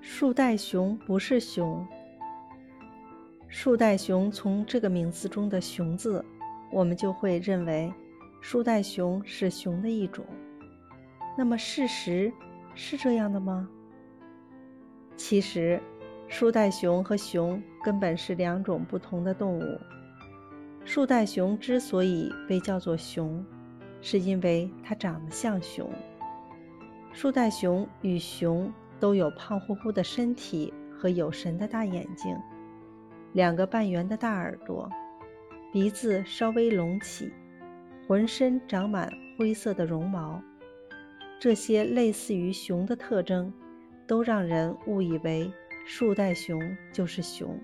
树袋熊不是熊。树袋熊从这个名字中的“熊”字，我们就会认为树袋熊是熊的一种。那么事实是这样的吗？其实，树袋熊和熊根本是两种不同的动物。树袋熊之所以被叫做熊，是因为它长得像熊。树袋熊与熊都有胖乎乎的身体和有神的大眼睛，两个半圆的大耳朵，鼻子稍微隆起，浑身长满灰色的绒毛。这些类似于熊的特征，都让人误以为树袋熊就是熊。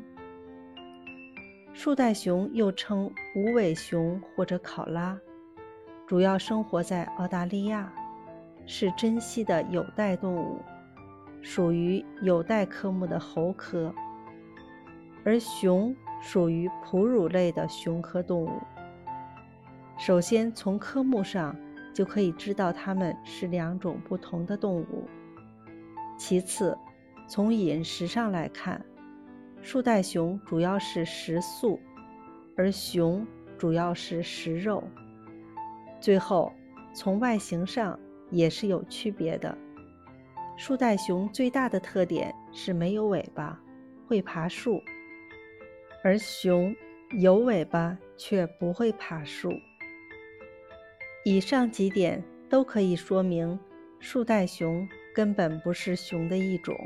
树袋熊又称无尾熊或者考拉，主要生活在澳大利亚。是珍稀的有袋动物，属于有袋科目的猴科，而熊属于哺乳类的熊科动物。首先从科目上就可以知道它们是两种不同的动物。其次，从饮食上来看，树袋熊主要是食素，而熊主要是食肉。最后，从外形上。也是有区别的。树袋熊最大的特点是没有尾巴，会爬树；而熊有尾巴却不会爬树。以上几点都可以说明，树袋熊根本不是熊的一种。